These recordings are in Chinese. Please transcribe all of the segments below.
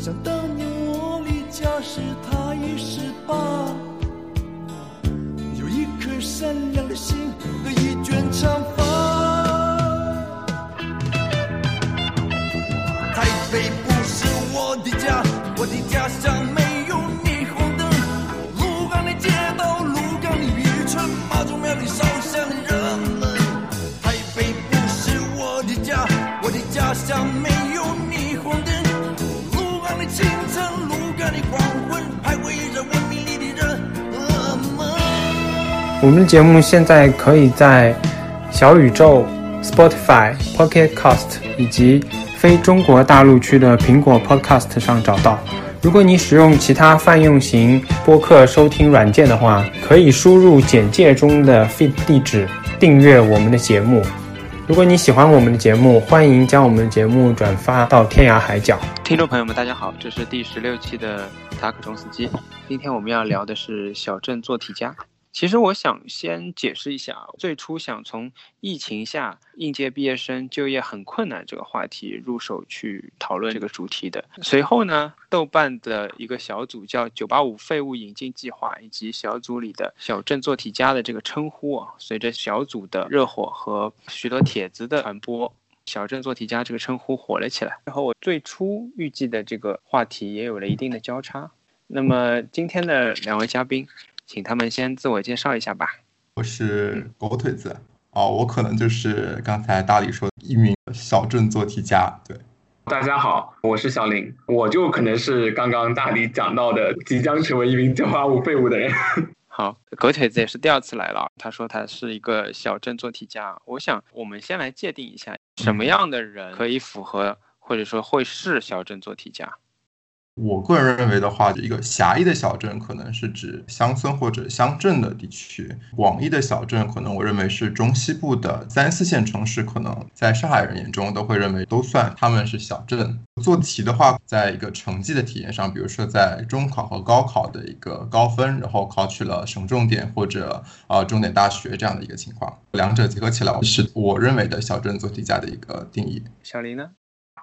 想当年我离家时他已十八，有一颗善良的心和一卷长发。台北不是我的家，我的家乡我们的节目现在可以在小宇宙、Spotify、Pocket Cast 以及非中国大陆区的苹果 Podcast 上找到。如果你使用其他泛用型播客收听软件的话，可以输入简介中的 feed 地址订阅我们的节目。如果你喜欢我们的节目，欢迎将我们的节目转发到天涯海角。听众朋友们，大家好，这是第十六期的塔可中斯基。今天我们要聊的是小镇做题家。其实我想先解释一下，最初想从疫情下应届毕业生就业很困难这个话题入手去讨论这个主题的。随后呢，豆瓣的一个小组叫“九八五废物引进计划”，以及小组里的“小镇做题家”的这个称呼啊，随着小组的热火和许多帖子的传播，小镇做题家这个称呼火了起来。然后我最初预计的这个话题也有了一定的交叉。那么今天的两位嘉宾。请他们先自我介绍一下吧。我是狗腿子哦，我可能就是刚才大理说的一名小镇做题家。对，大家好，我是小林，我就可能是刚刚大理讲到的即将成为一名九八五废物的人。好，狗腿子也是第二次来了，他说他是一个小镇做题家。我想我们先来界定一下，什么样的人可以符合或者说会是小镇做题家。我个人认为的话，一个狭义的小镇可能是指乡村或者乡镇的地区；广义的小镇，可能我认为是中西部的三四线城市，可能在上海人眼中都会认为都算他们是小镇。做题的话，在一个成绩的体验上，比如说在中考和高考的一个高分，然后考取了省重点或者呃重点大学这样的一个情况，两者结合起来，是我认为的小镇做题家的一个定义。小林呢？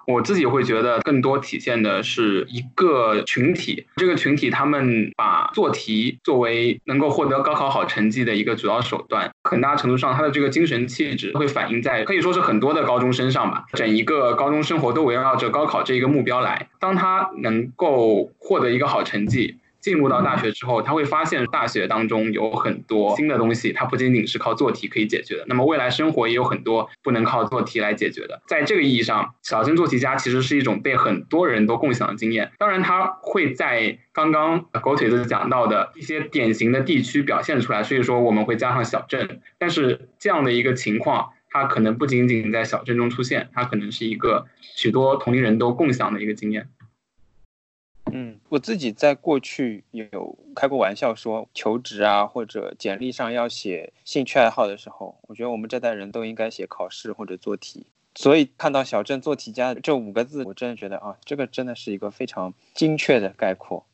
我自己会觉得，更多体现的是一个群体。这个群体他们把做题作为能够获得高考好成绩的一个主要手段，很大程度上，他的这个精神气质会反映在可以说是很多的高中生上吧。整一个高中生活都围绕着高考这一个目标来。当他能够获得一个好成绩。进入到大学之后，他会发现大学当中有很多新的东西，它不仅仅是靠做题可以解决的。那么未来生活也有很多不能靠做题来解决的。在这个意义上，小镇做题家其实是一种被很多人都共享的经验。当然，它会在刚刚狗腿子讲到的一些典型的地区表现出来，所以说我们会加上小镇。但是这样的一个情况，它可能不仅仅在小镇中出现，它可能是一个许多同龄人都共享的一个经验。嗯，我自己在过去有开过玩笑说，求职啊或者简历上要写兴趣爱好的时候，我觉得我们这代人都应该写考试或者做题。所以看到“小镇做题家”这五个字，我真的觉得啊，这个真的是一个非常精确的概括。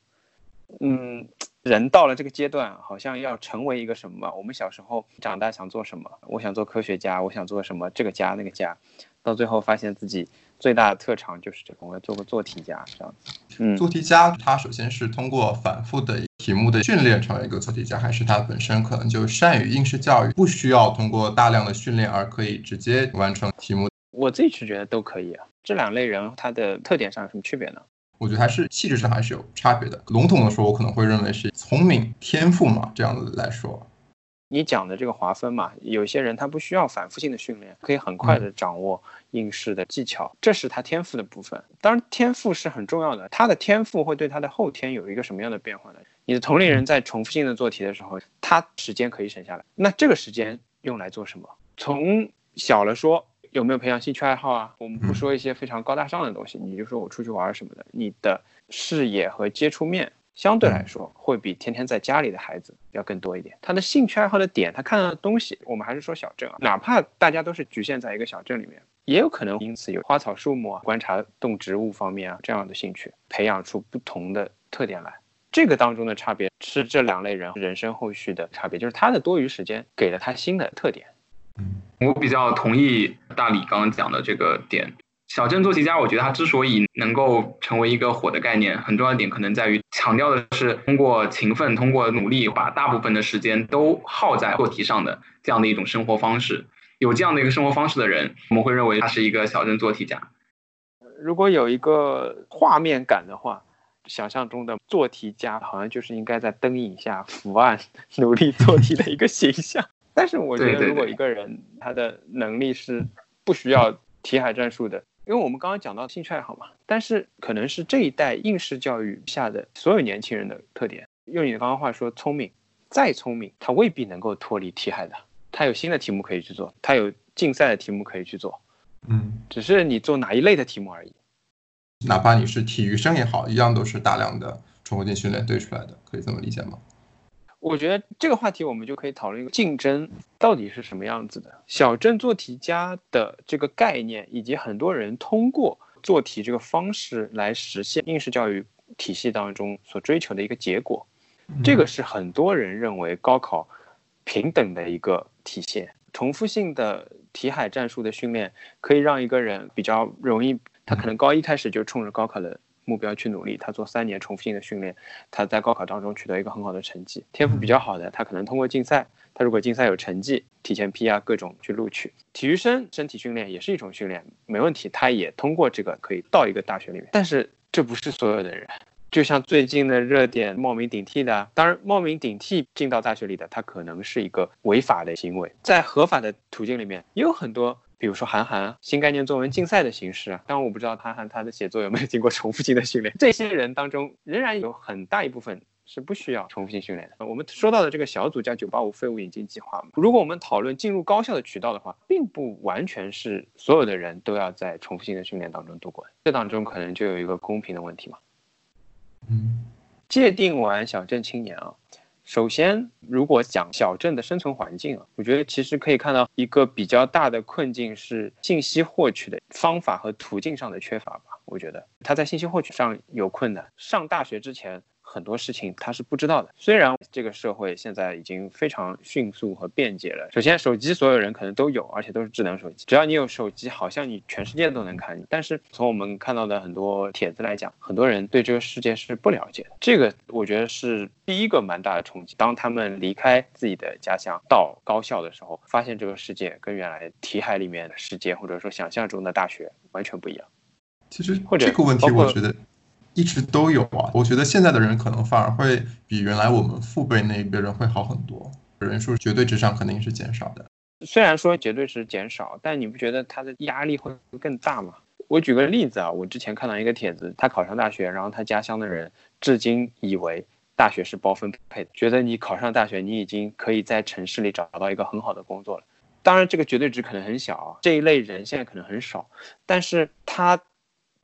嗯，人到了这个阶段，好像要成为一个什么？我们小时候长大想做什么？我想做科学家，我想做什么？这个家那个家，到最后发现自己。最大的特长就是这个，我要做个做题家这样子。嗯，做题家他首先是通过反复的题目的训练成为一个做题家，还是他本身可能就善于应试教育，不需要通过大量的训练而可以直接完成题目？我自己是觉得都可以啊。这两类人他的特点上有什么区别呢？我觉得还是气质上还是有差别的。笼统的说，我可能会认为是聪明、天赋嘛，这样子来说。你讲的这个划分嘛，有些人他不需要反复性的训练，可以很快的掌握应试的技巧，这是他天赋的部分。当然，天赋是很重要的，他的天赋会对他的后天有一个什么样的变化呢？你的同龄人在重复性的做题的时候，他时间可以省下来，那这个时间用来做什么？从小了说，有没有培养兴趣爱好啊？我们不说一些非常高大上的东西，你就说我出去玩什么的，你的视野和接触面相对来说会比天天在家里的孩子要更多一点。他的兴趣爱好的点，他看到的东西，我们还是说小镇啊，哪怕大家都是局限在一个小镇里面，也有可能因此有花草树木啊、观察动植物方面啊这样的兴趣，培养出不同的特点来。这个当中的差别是这两类人人生后续的差别，就是他的多余时间给了他新的特点。我比较同意大李刚刚讲的这个点。小镇做题家，我觉得他之所以能够成为一个火的概念，很重要的点可能在于强调的是通过勤奋、通过努力，把大部分的时间都耗在做题上的这样的一种生活方式。有这样的一个生活方式的人，我们会认为他是一个小镇做题家。如果有一个画面感的话，想象中的做题家好像就是应该在灯影下伏案努力做题的一个形象。但是我觉得，如果一个人他的能力是不需要题海战术的，因为我们刚刚讲到兴趣爱好嘛，但是可能是这一代应试教育下的所有年轻人的特点。用你的刚刚话说，聪明，再聪明，他未必能够脱离题海的。他有新的题目可以去做，他有竞赛的题目可以去做，嗯，只是你做哪一类的题目而已。哪怕你是体育生也好，一样都是大量的重复性训练堆出来的，可以这么理解吗？我觉得这个话题我们就可以讨论一个竞争到底是什么样子的。小镇做题家的这个概念，以及很多人通过做题这个方式来实现应试教育体系当中所追求的一个结果，这个是很多人认为高考平等的一个体现。重复性的题海战术的训练可以让一个人比较容易，他可能高一开始就冲着高考的。目标去努力，他做三年重复性的训练，他在高考当中取得一个很好的成绩。天赋比较好的，他可能通过竞赛，他如果竞赛有成绩，提前批啊各种去录取。体育生身体训练也是一种训练，没问题，他也通过这个可以到一个大学里面。但是这不是所有的人，就像最近的热点冒名顶替的，当然冒名顶替进到大学里的，他可能是一个违法的行为，在合法的途径里面也有很多。比如说韩寒新概念作文竞赛的形式啊，当然我不知道韩寒他的写作有没有经过重复性的训练。这些人当中，仍然有很大一部分是不需要重复性训练的。我们说到的这个小组叫“九八五废物引进计划”嘛，如果我们讨论进入高校的渠道的话，并不完全是所有的人都要在重复性的训练当中度过，这当中可能就有一个公平的问题嘛。嗯，界定完小镇青年啊。首先，如果讲小镇的生存环境啊，我觉得其实可以看到一个比较大的困境是信息获取的方法和途径上的缺乏吧。我觉得他在信息获取上有困难。上大学之前。很多事情他是不知道的。虽然这个社会现在已经非常迅速和便捷了。首先，手机所有人可能都有，而且都是智能手机。只要你有手机，好像你全世界都能看。但是从我们看到的很多帖子来讲，很多人对这个世界是不了解的。这个我觉得是第一个蛮大的冲击。当他们离开自己的家乡到高校的时候，发现这个世界跟原来题海里面的世界，或者说想象中的大学完全不一样。其实或者这个问题，我觉得。一直都有啊，我觉得现在的人可能反而会比原来我们父辈那一辈人会好很多，人数绝对值上肯定是减少的。虽然说绝对是减少，但你不觉得他的压力会更大吗？我举个例子啊，我之前看到一个帖子，他考上大学，然后他家乡的人至今以为大学是包分配的，觉得你考上大学，你已经可以在城市里找到一个很好的工作了。当然，这个绝对值可能很小，这一类人现在可能很少，但是他。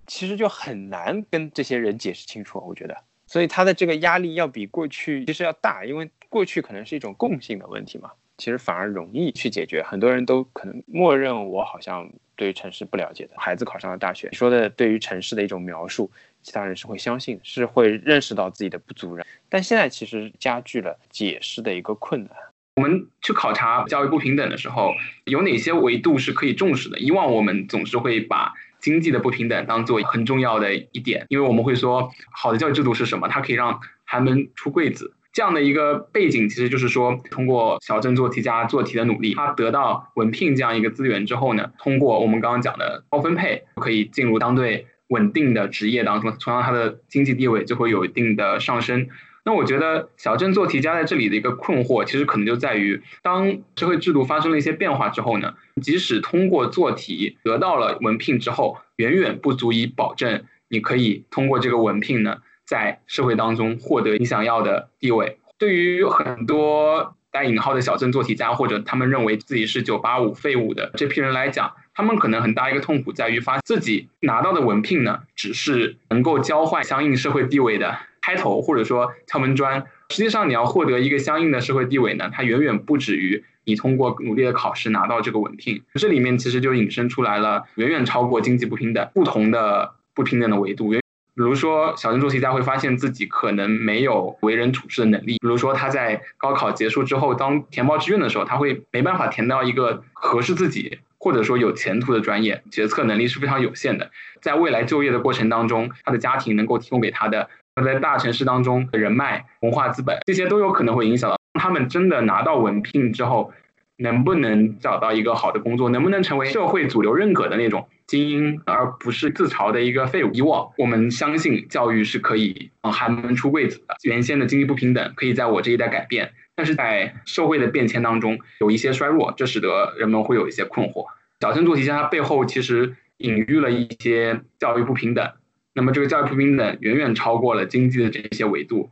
其实就很难跟这些人解释清楚，我觉得，所以他的这个压力要比过去其实要大，因为过去可能是一种共性的问题嘛，其实反而容易去解决。很多人都可能默认我好像对于城市不了解的，孩子考上了大学，说的对于城市的一种描述，其他人是会相信，是会认识到自己的不足。但现在其实加剧了解释的一个困难。我们去考察教育不平等的时候，有哪些维度是可以重视的？以往我们总是会把经济的不平等当做很重要的一点，因为我们会说，好的教育制度是什么？它可以让寒门出贵子。这样的一个背景，其实就是说，通过小镇做题家做题的努力，他得到文聘这样一个资源之后呢，通过我们刚刚讲的高分配，可以进入相对稳定的职业当中，从而他的经济地位就会有一定的上升。那我觉得小镇做题家在这里的一个困惑，其实可能就在于，当社会制度发生了一些变化之后呢，即使通过做题得到了文聘之后，远远不足以保证你可以通过这个文聘呢，在社会当中获得你想要的地位。对于很多带引号的小镇做题家，或者他们认为自己是九八五废物的这批人来讲，他们可能很大一个痛苦在于，发自己拿到的文凭呢，只是能够交换相应社会地位的开头，或者说敲门砖。实际上，你要获得一个相应的社会地位呢，它远远不止于你通过努力的考试拿到这个文凭。这里面其实就引申出来了远远超过经济不平等不同的不平等的维度。比如说，小镇做题家会发现自己可能没有为人处事的能力。比如说，他在高考结束之后，当填报志愿的时候，他会没办法填到一个合适自己。或者说有前途的专业，决策能力是非常有限的。在未来就业的过程当中，他的家庭能够提供给他的，他在大城市当中的人脉、文化资本，这些都有可能会影响到他们真的拿到文凭之后，能不能找到一个好的工作，能不能成为社会主流认可的那种精英，而不是自嘲的一个废物。以往我们相信教育是可以寒门出贵子的，原先的经济不平等可以在我这一代改变。但是在社会的变迁当中有一些衰弱，这使得人们会有一些困惑。小升做题家它背后其实隐喻了一些教育不平等，那么这个教育不平等远远超过了经济的这些维度。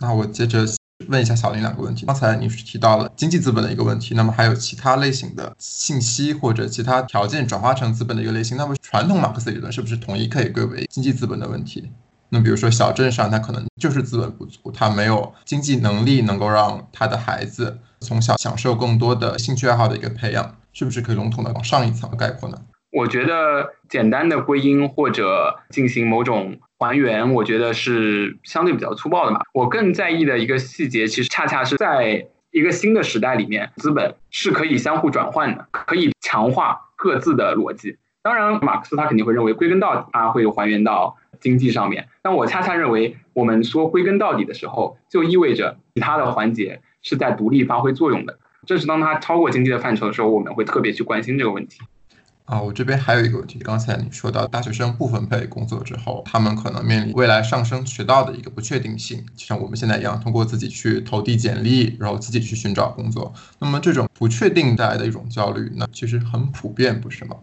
那我接着问一下小林两个问题。刚才你是提到了经济资本的一个问题，那么还有其他类型的信息或者其他条件转化成资本的一个类型，那么传统马克思理论是不是统一可以归为经济资本的问题？那比如说小镇上，他可能就是资本不足，他没有经济能力能够让他的孩子从小享受更多的兴趣爱好的一个培养，是不是可以笼统的往上一层概括呢？我觉得简单的归因或者进行某种还原，我觉得是相对比较粗暴的嘛。我更在意的一个细节，其实恰恰是在一个新的时代里面，资本是可以相互转换的，可以强化各自的逻辑。当然，马克思他肯定会认为，归根到底，他会还原到。经济上面，但我恰恰认为，我们说归根到底的时候，就意味着其他的环节是在独立发挥作用的。这是当它超过经济的范畴的时候，我们会特别去关心这个问题。啊，我这边还有一个问题，刚才你说到大学生不分配工作之后，他们可能面临未来上升渠道的一个不确定性，就像我们现在一样，通过自己去投递简历，然后自己去寻找工作。那么这种不确定带来的一种焦虑，那其实很普遍，不是吗？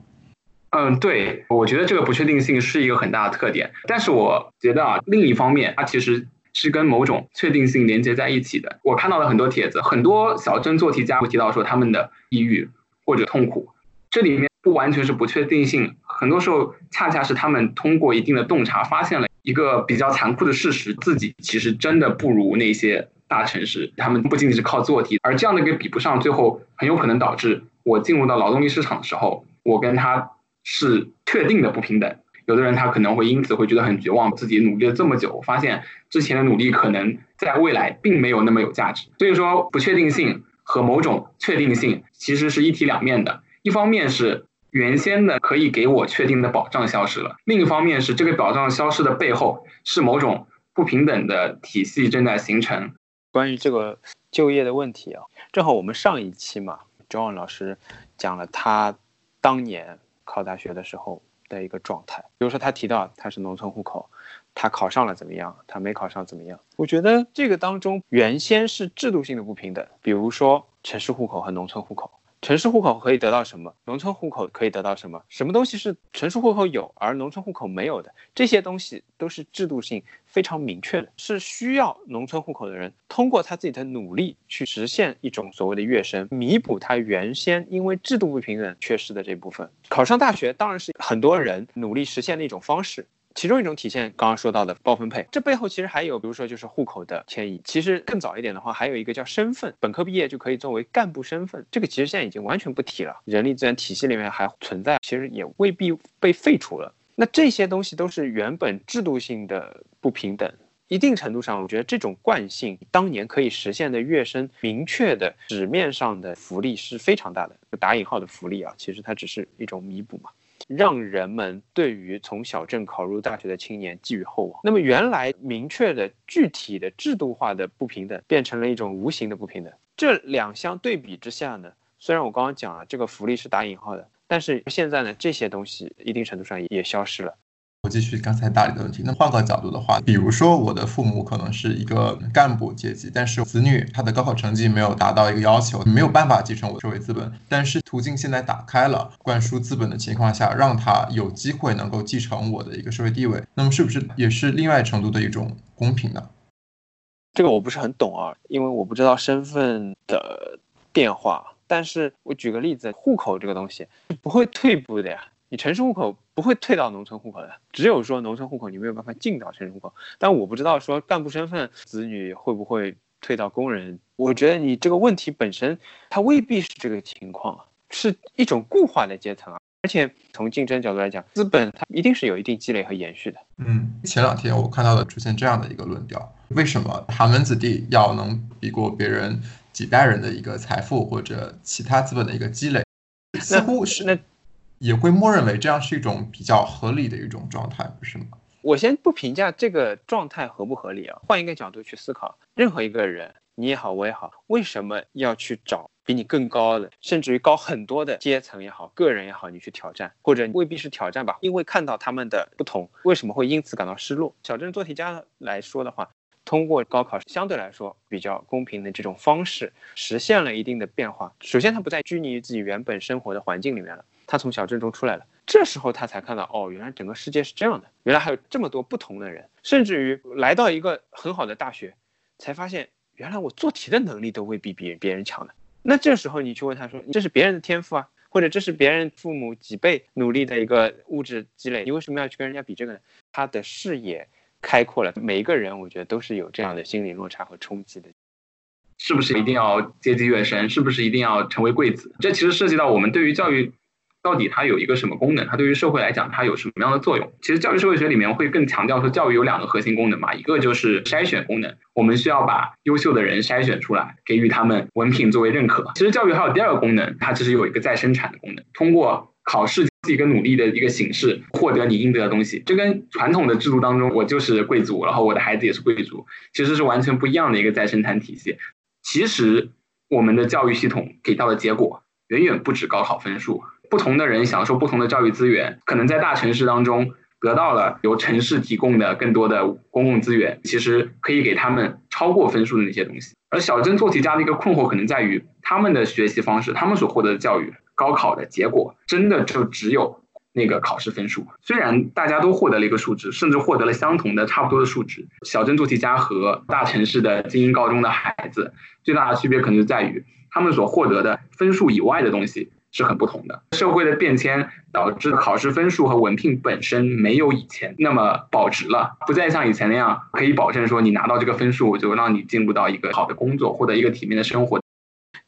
嗯，对，我觉得这个不确定性是一个很大的特点。但是我觉得啊，另一方面，它其实是跟某种确定性连接在一起的。我看到了很多帖子，很多小镇做题家会提到说他们的抑郁或者痛苦，这里面不完全是不确定性，很多时候恰恰是他们通过一定的洞察，发现了一个比较残酷的事实：自己其实真的不如那些大城市。他们不仅仅是靠做题，而这样的一个比不上，最后很有可能导致我进入到劳动力市场的时候，我跟他。是确定的不平等，有的人他可能会因此会觉得很绝望，自己努力了这么久，发现之前的努力可能在未来并没有那么有价值。所以说，不确定性和某种确定性其实是一体两面的。一方面是原先的可以给我确定的保障消失了，另一方面是这个保障消失的背后是某种不平等的体系正在形成。关于这个就业的问题啊，正好我们上一期嘛，John 老师讲了他当年。考大学的时候的一个状态，比如说他提到他是农村户口，他考上了怎么样？他没考上怎么样？我觉得这个当中原先是制度性的不平等，比如说城市户口和农村户口。城市户口可以得到什么？农村户口可以得到什么？什么东西是城市户口有而农村户口没有的？这些东西都是制度性非常明确的，是需要农村户口的人通过他自己的努力去实现一种所谓的跃升，弥补他原先因为制度不平等缺失的这部分。考上大学当然是很多人努力实现的一种方式。其中一种体现，刚刚说到的包分配，这背后其实还有，比如说就是户口的迁移。其实更早一点的话，还有一个叫身份，本科毕业就可以作为干部身份，这个其实现在已经完全不提了。人力资源体系里面还存在，其实也未必被废除了。那这些东西都是原本制度性的不平等，一定程度上，我觉得这种惯性当年可以实现的跃升，明确的纸面上的福利是非常大的，打引号的福利啊，其实它只是一种弥补嘛。让人们对于从小镇考入大学的青年寄予厚望。那么，原来明确的、具体的、制度化的不平等，变成了一种无形的不平等。这两相对比之下呢，虽然我刚刚讲了这个福利是打引号的，但是现在呢，这些东西一定程度上也消失了。我继续刚才大理的问题，那换个角度的话，比如说我的父母可能是一个干部阶级，但是子女他的高考成绩没有达到一个要求，没有办法继承我的社会资本。但是途径现在打开了，灌输资本的情况下，让他有机会能够继承我的一个社会地位，那么是不是也是另外程度的一种公平呢？这个我不是很懂啊，因为我不知道身份的变化但是我举个例子，户口这个东西不会退步的呀。你城市户口不会退到农村户口的，只有说农村户口你没有办法进到城市户口。但我不知道说干部身份子女会不会退到工人。我觉得你这个问题本身它未必是这个情况，是一种固化的阶层啊。而且从竞争角度来讲，资本它一定是有一定积累和延续的。嗯，前两天我看到了出现这样的一个论调：为什么寒门子弟要能比过别人几代人的一个财富或者其他资本的一个积累？似乎是那。也会默认为这样是一种比较合理的一种状态，不是吗？我先不评价这个状态合不合理啊，换一个角度去思考，任何一个人，你也好，我也好，为什么要去找比你更高的，甚至于高很多的阶层也好，个人也好，你去挑战，或者未必是挑战吧？因为看到他们的不同，为什么会因此感到失落？小镇做题家来说的话，通过高考相对来说比较公平的这种方式，实现了一定的变化。首先，他不再拘泥于自己原本生活的环境里面了。他从小镇中出来了，这时候他才看到，哦，原来整个世界是这样的，原来还有这么多不同的人，甚至于来到一个很好的大学，才发现原来我做题的能力都未必比别人强的。那这时候你去问他说，这是别人的天赋啊，或者这是别人父母几倍努力的一个物质积累，你为什么要去跟人家比这个呢？他的视野开阔了，每一个人我觉得都是有这样的心理落差和冲击的。是不是一定要阶级跃升？是不是一定要成为贵子？这其实涉及到我们对于教育。到底它有一个什么功能？它对于社会来讲，它有什么样的作用？其实教育社会学里面会更强调说，教育有两个核心功能嘛，一个就是筛选功能，我们需要把优秀的人筛选出来，给予他们文凭作为认可。其实教育还有第二个功能，它其实有一个再生产的功能，通过考试是一个努力的一个形式，获得你应得的东西。这跟传统的制度当中，我就是贵族，然后我的孩子也是贵族，其实是完全不一样的一个再生产体系。其实我们的教育系统给到的结果，远远不止高考分数。不同的人享受不同的教育资源，可能在大城市当中得到了由城市提供的更多的公共资源，其实可以给他们超过分数的那些东西。而小镇做题家的一个困惑可能在于，他们的学习方式，他们所获得的教育，高考的结果真的就只有那个考试分数。虽然大家都获得了一个数值，甚至获得了相同的差不多的数值，小镇做题家和大城市的精英高中的孩子最大的区别可能就在于，他们所获得的分数以外的东西。是很不同的。社会的变迁导致考试分数和文凭本身没有以前那么保值了，不再像以前那样可以保证说你拿到这个分数就让你进入到一个好的工作，获得一个体面的生活。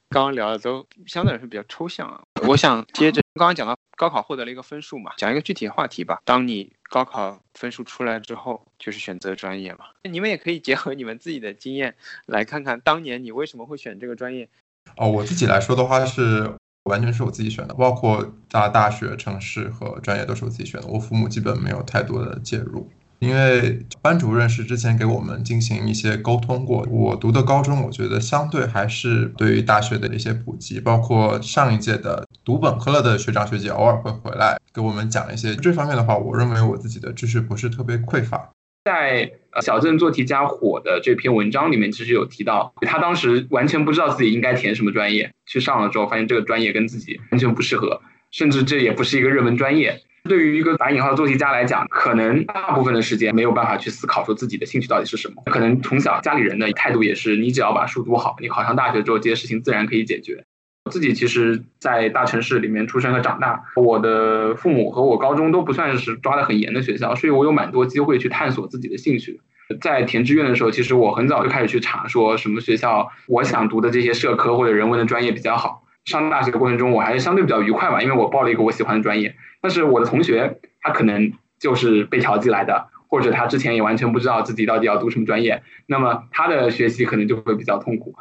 刚刚聊的都相对来说比较抽象啊，我想接着刚刚讲到高考获得了一个分数嘛，讲一个具体的话题吧。当你高考分数出来之后，就是选择专业嘛。你们也可以结合你们自己的经验来看看当年你为什么会选这个专业。哦，我自己来说的话是。完全是我自己选的，包括大大学、城市和专业都是我自己选的。我父母基本没有太多的介入，因为班主任是之前给我们进行一些沟通过。我读的高中，我觉得相对还是对于大学的一些普及，包括上一届的读本科了的学长学姐偶尔会回来给我们讲一些这方面的话。我认为我自己的知识不是特别匮乏。在小镇做题家火的这篇文章里面，其实有提到，他当时完全不知道自己应该填什么专业，去上了之后，发现这个专业跟自己完全不适合，甚至这也不是一个热门专业。对于一个打引号的做题家来讲，可能大部分的时间没有办法去思考说自己的兴趣到底是什么。可能从小家里人的态度也是，你只要把书读好，你考上大学之后，这些事情自然可以解决。自己其实，在大城市里面出生和长大，我的父母和我高中都不算是抓得很严的学校，所以我有蛮多机会去探索自己的兴趣。在填志愿的时候，其实我很早就开始去查，说什么学校我想读的这些社科或者人文的专业比较好。上大学的过程中，我还是相对比较愉快吧，因为我报了一个我喜欢的专业。但是我的同学他可能就是被调剂来的，或者他之前也完全不知道自己到底要读什么专业，那么他的学习可能就会比较痛苦。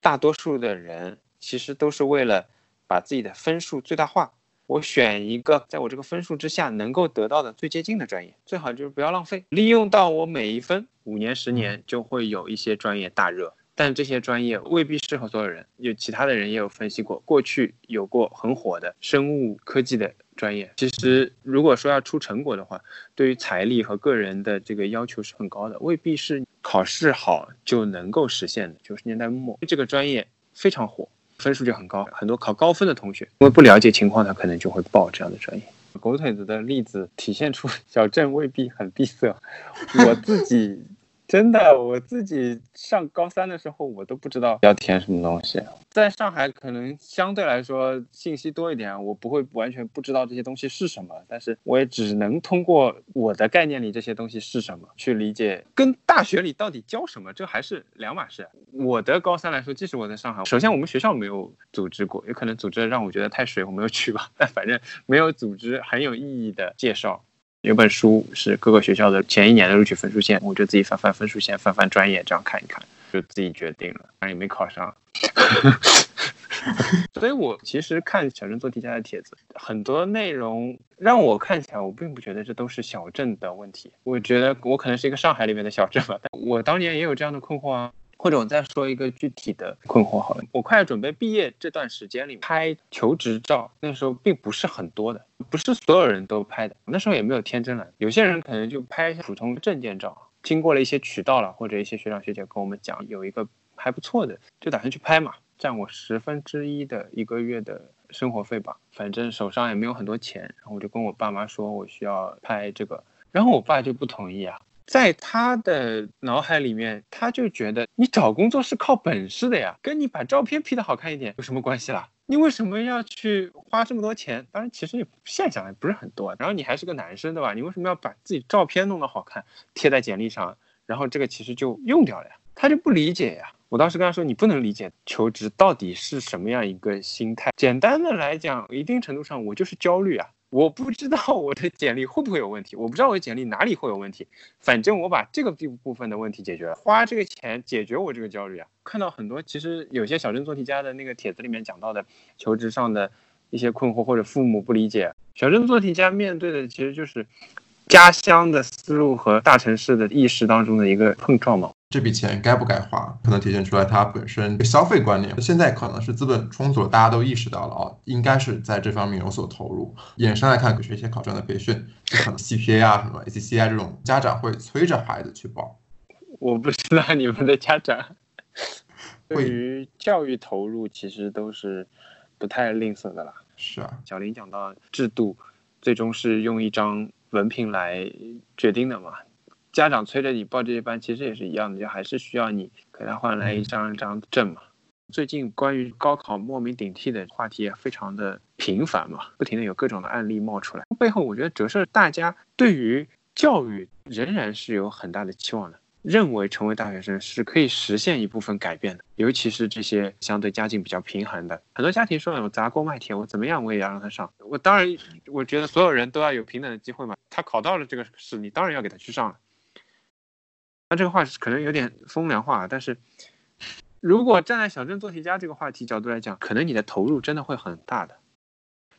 大多数的人。其实都是为了把自己的分数最大化。我选一个在我这个分数之下能够得到的最接近的专业，最好就是不要浪费，利用到我每一分。五年、十年就会有一些专业大热，但这些专业未必适合所有人。有其他的人也有分析过，过去有过很火的生物科技的专业。其实如果说要出成果的话，对于财力和个人的这个要求是很高的，未必是考试好就能够实现的。九十年代末这个专业非常火。分数就很高，很多考高分的同学，因为不了解情况，他可能就会报这样的专业。狗腿子的例子体现出小镇未必很闭塞。我自己真的，我自己上高三的时候，我都不知道要填什么东西。在上海，可能相对来说信息多一点，我不会完全不知道这些东西是什么，但是我也只能通过我的概念里这些东西是什么去理解，跟大学里到底教什么，这还是两码事。我的高三来说，即使我在上海，首先我们学校没有组织过，有可能组织让我觉得太水，我没有去吧。但反正没有组织很有意义的介绍。有本书是各个学校的前一年的录取分数线，我就自己翻翻分数线，翻翻专业，这样看一看，就自己决定了，但也没考上。所以我其实看小镇做题家的帖子，很多内容让我看起来，我并不觉得这都是小镇的问题。我觉得我可能是一个上海里面的小镇吧，但我当年也有这样的困惑啊。或者我再说一个具体的困惑好了，我快要准备毕业这段时间里拍求职照，那时候并不是很多的，不是所有人都拍的，那时候也没有天真蓝，有些人可能就拍一下普通证件照，经过了一些渠道了，或者一些学长学姐跟我们讲有一个还不错的，就打算去拍嘛，占我十分之一的一个月的生活费吧，反正手上也没有很多钱，然后我就跟我爸妈说我需要拍这个，然后我爸就不同意啊。在他的脑海里面，他就觉得你找工作是靠本事的呀，跟你把照片 P 的好看一点有什么关系啦？你为什么要去花这么多钱？当然，其实也现想也不是很多。然后你还是个男生，对吧？你为什么要把自己照片弄得好看，贴在简历上？然后这个其实就用掉了呀。他就不理解呀。我当时跟他说，你不能理解求职到底是什么样一个心态。简单的来讲，一定程度上我就是焦虑啊。我不知道我的简历会不会有问题，我不知道我的简历哪里会有问题，反正我把这个部部分的问题解决了，花这个钱解决我这个焦虑啊。看到很多其实有些小镇做题家的那个帖子里面讲到的求职上的一些困惑或者父母不理解，小镇做题家面对的其实就是家乡的思路和大城市的意识当中的一个碰撞嘛。这笔钱该不该花，可能体现出来它本身消费观念。现在可能是资本充足了，大家都意识到了啊，应该是在这方面有所投入。衍生来看，学一些考证的培训，可能 CPA 啊、什么 ACCI 这种，家长会催着孩子去报。我不知道你们的家长 对于教育投入其实都是不太吝啬的啦。是啊，小林讲到制度，最终是用一张文凭来决定的嘛。家长催着你报这些班，其实也是一样的，就还是需要你给他换来一张一张证嘛。最近关于高考莫名顶替的话题也非常的频繁嘛，不停的有各种的案例冒出来。背后我觉得折射大家对于教育仍然是有很大的期望的，认为成为大学生是可以实现一部分改变的。尤其是这些相对家境比较贫寒的很多家庭说：“我砸锅卖铁，我怎么样我也要让他上。”我当然，我觉得所有人都要有平等的机会嘛。他考到了这个试，你当然要给他去上了。那这个话可能有点风凉话，但是如果站在小镇做题家这个话题角度来讲，可能你的投入真的会很大的。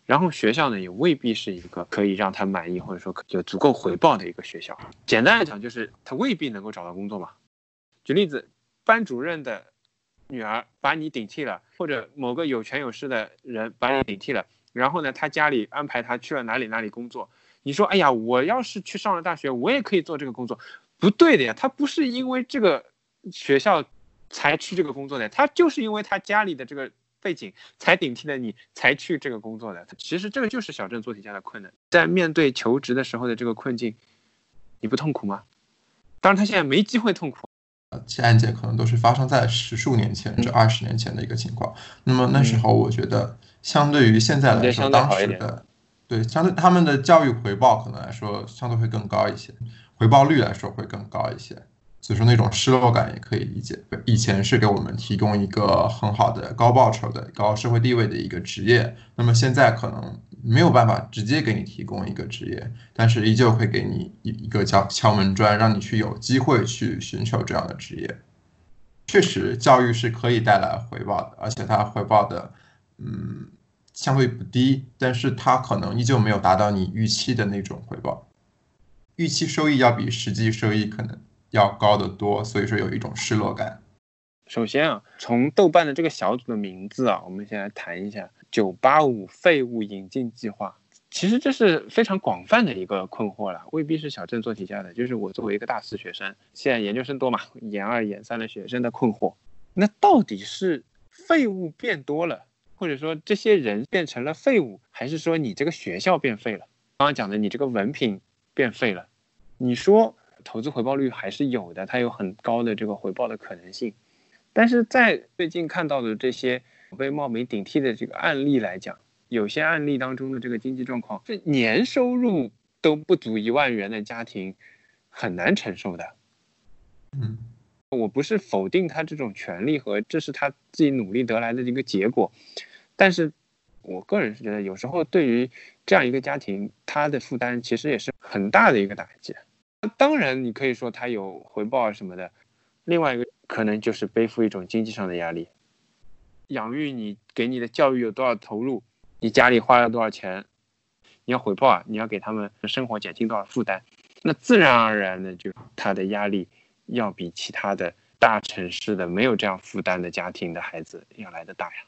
然后学校呢，也未必是一个可以让他满意或者说有足够回报的一个学校。简单来讲，就是他未必能够找到工作嘛。举例子，班主任的女儿把你顶替了，或者某个有权有势的人把你顶替了，然后呢，他家里安排他去了哪里哪里工作。你说，哎呀，我要是去上了大学，我也可以做这个工作。不对的呀，他不是因为这个学校才去这个工作的，他就是因为他家里的这个背景才顶替了你才去这个工作的。其实这个就是小镇做题家的困难，在面对求职的时候的这个困境，你不痛苦吗？当然，他现在没机会痛苦。呃，这些案件可能都是发生在十数年前、这二十年前的一个情况。那么那时候，我觉得相对于现在来说，当时的对相对他们的教育回报可能来说相对会更高一些。回报率来说会更高一些，所以说那种失落感也可以理解。以前是给我们提供一个很好的高报酬的高社会地位的一个职业，那么现在可能没有办法直接给你提供一个职业，但是依旧会给你一一个敲敲门砖，让你去有机会去寻求这样的职业。确实，教育是可以带来回报的，而且它回报的嗯相对不低，但是它可能依旧没有达到你预期的那种回报。预期收益要比实际收益可能要高得多，所以说有一种失落感。首先啊，从豆瓣的这个小组的名字啊，我们先来谈一下“九八五废物引进计划”。其实这是非常广泛的一个困惑了，未必是小镇做题家的，就是我作为一个大四学生，现在研究生多嘛，研二、研三的学生的困惑。那到底是废物变多了，或者说这些人变成了废物，还是说你这个学校变废了？刚刚讲的你这个文凭。变废了，你说投资回报率还是有的，它有很高的这个回报的可能性。但是在最近看到的这些被冒名顶替的这个案例来讲，有些案例当中的这个经济状况是年收入都不足一万元的家庭很难承受的。嗯，我不是否定他这种权利和这是他自己努力得来的一个结果，但是我个人是觉得有时候对于这样一个家庭，他的负担其实也是很大的一个打击。当然，你可以说他有回报啊什么的，另外一个可能就是背负一种经济上的压力，养育你给你的教育有多少投入。你家里花了多少钱，你要回报啊！你要给他们生活减轻多少负担，那自然而然的就他的压力要比其他的大城市的没有这样负担的家庭的孩子要来的大呀。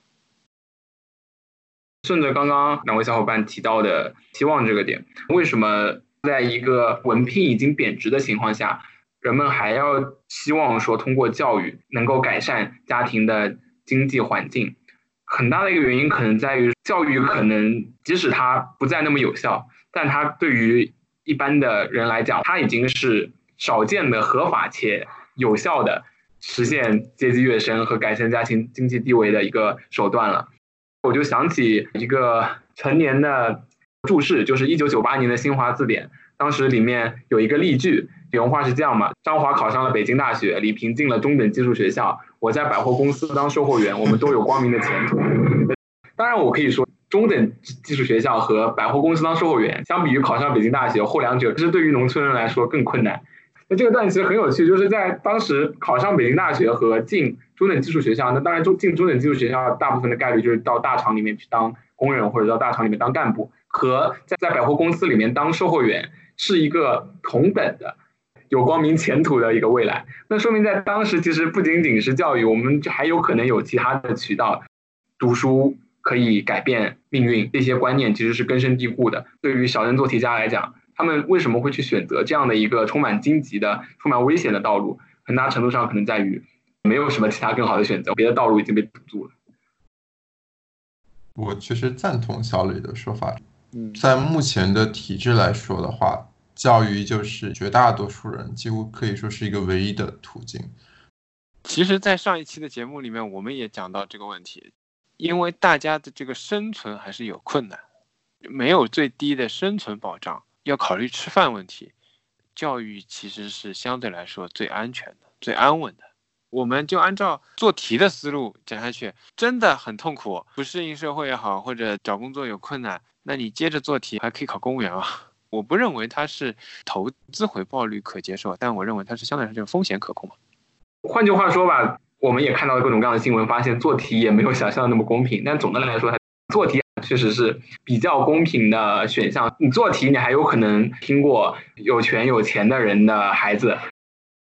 顺着刚刚两位小伙伴提到的期望这个点，为什么在一个文凭已经贬值的情况下，人们还要希望说通过教育能够改善家庭的经济环境？很大的一个原因可能在于教育，可能即使它不再那么有效，但它对于一般的人来讲，它已经是少见的合法且有效的实现阶级跃升和改善家庭经济地位的一个手段了。我就想起一个成年的注释，就是一九九八年的新华字典，当时里面有一个例句，原话是这样嘛：张华考上了北京大学，李平进了中等技术学校。我在百货公司当售货员，我们都有光明的前途。当然，我可以说，中等技术学校和百货公司当售货员，相比于考上北京大学，后两者其实对于农村人来说更困难。那这个段其实很有趣，就是在当时考上北京大学和进中等技术学校，那当然中进中等技术学校大部分的概率就是到大厂里面去当工人或者到大厂里面当干部，和在在百货公司里面当售货员是一个同等的。有光明前途的一个未来，那说明在当时其实不仅仅是教育，我们还有可能有其他的渠道，读书可以改变命运，这些观念其实是根深蒂固的。对于小镇做题家来讲，他们为什么会去选择这样的一个充满荆棘的、充满危险的道路？很大程度上可能在于没有什么其他更好的选择，别的道路已经被堵住了。我其实赞同小李的说法，在目前的体制来说的话。教育就是绝大多数人几乎可以说是一个唯一的途径。其实，在上一期的节目里面，我们也讲到这个问题，因为大家的这个生存还是有困难，没有最低的生存保障，要考虑吃饭问题，教育其实是相对来说最安全的、最安稳的。我们就按照做题的思路讲下去，真的很痛苦，不适应社会也好，或者找工作有困难，那你接着做题还可以考公务员啊。我不认为它是投资回报率可接受，但我认为它是相对来说风险可控嘛。换句话说吧，我们也看到了各种各样的新闻，发现做题也没有想象的那么公平。但总的来说，它做题确实是比较公平的选项。你做题，你还有可能听过有权有钱的人的孩子。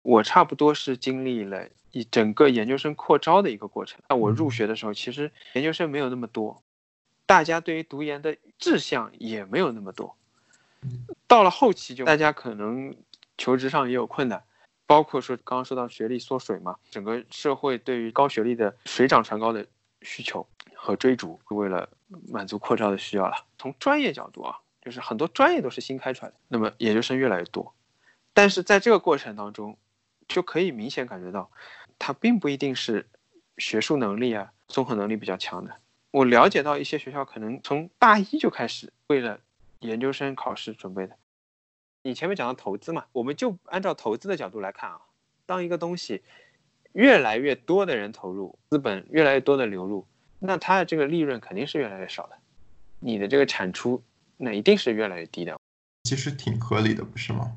我差不多是经历了一整个研究生扩招的一个过程。那我入学的时候，其实研究生没有那么多，大家对于读研的志向也没有那么多。到了后期，就大家可能求职上也有困难，包括说刚刚说到学历缩水嘛，整个社会对于高学历的水涨船高的需求和追逐，为了满足扩招的需要了。从专业角度啊，就是很多专业都是新开出来的，那么研究生越来越多，但是在这个过程当中，就可以明显感觉到，他并不一定是学术能力啊、综合能力比较强的。我了解到一些学校可能从大一就开始为了。研究生考试准备的，你前面讲到投资嘛，我们就按照投资的角度来看啊，当一个东西越来越多的人投入，资本越来越多的流入，那它的这个利润肯定是越来越少的，你的这个产出那一定是越来越低的。其实挺合理的，不是吗？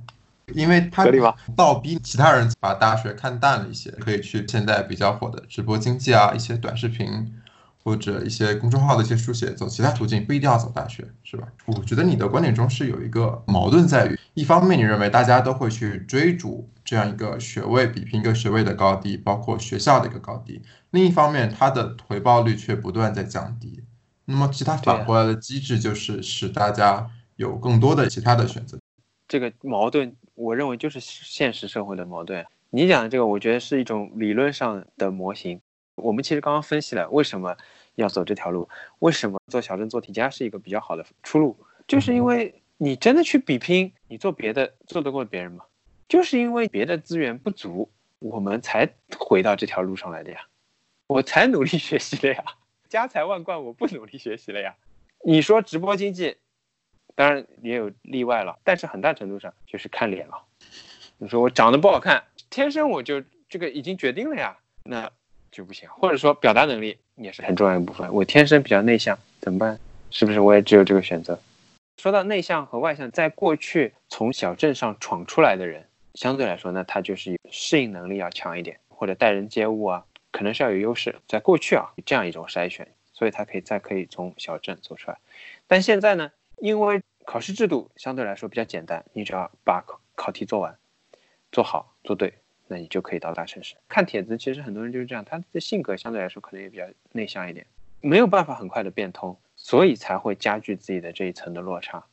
因为它合理吧？倒逼其他人把大学看淡了一些，可以去现在比较火的直播经济啊，一些短视频。或者一些公众号的一些书写，走其他途径不一定要走大学，是吧？我觉得你的观点中是有一个矛盾在于，一方面你认为大家都会去追逐这样一个学位，比拼一个学位的高低，包括学校的一个高低；另一方面，它的回报率却不断在降低。那么其他反过来的机制就是使大家有更多的其他的选择。这个矛盾，我认为就是现实社会的矛盾。你讲的这个，我觉得是一种理论上的模型。我们其实刚刚分析了为什么。要走这条路，为什么做小镇做题家是一个比较好的出路？就是因为你真的去比拼，你做别的做得过别人吗？就是因为别的资源不足，我们才回到这条路上来的呀，我才努力学习了呀，家财万贯我不努力学习了呀。你说直播经济，当然也有例外了，但是很大程度上就是看脸了。你说我长得不好看，天生我就这个已经决定了呀，那就不行。或者说表达能力也是很重要一部分，我天生比较内向，怎么办？是不是我也只有这个选择？说到内向和外向，在过去从小镇上闯出来的人，相对来说呢，他就是适应能力要强一点，或者待人接物啊，可能是要有优势。在过去啊，这样一种筛选，所以他可以再可以从小镇走出来。但现在呢，因为考试制度相对来说比较简单，你只要把考考题做完。做好做对，那你就可以到大城市。看帖子，其实很多人就是这样，他的性格相对来说可能也比较内向一点，没有办法很快的变通，所以才会加剧自己的这一层的落差。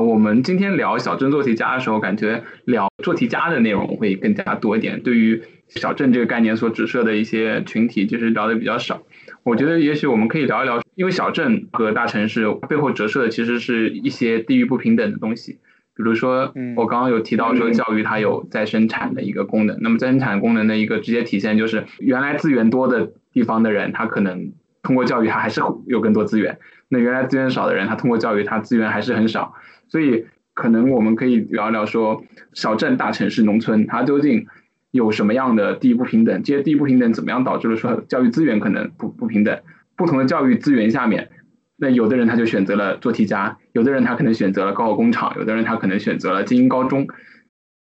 我们今天聊小镇做题家的时候，感觉聊做题家的内容会更加多一点。对于小镇这个概念所指涉的一些群体，就是聊的比较少。我觉得也许我们可以聊一聊，因为小镇和大城市背后折射的其实是一些地域不平等的东西。比如说，我刚刚有提到说，教育它有再生产的一个功能。那么再生产功能的一个直接体现就是，原来资源多的地方的人，他可能通过教育，他还是有更多资源。那原来资源少的人，他通过教育，他资源还是很少。所以，可能我们可以聊聊说，小镇、大城市、农村，它究竟有什么样的地域不平等？这些地不平等怎么样导致了说教育资源可能不不平等？不同的教育资源下面。那有的人他就选择了做题家，有的人他可能选择了高考工厂，有的人他可能选择了精英高中。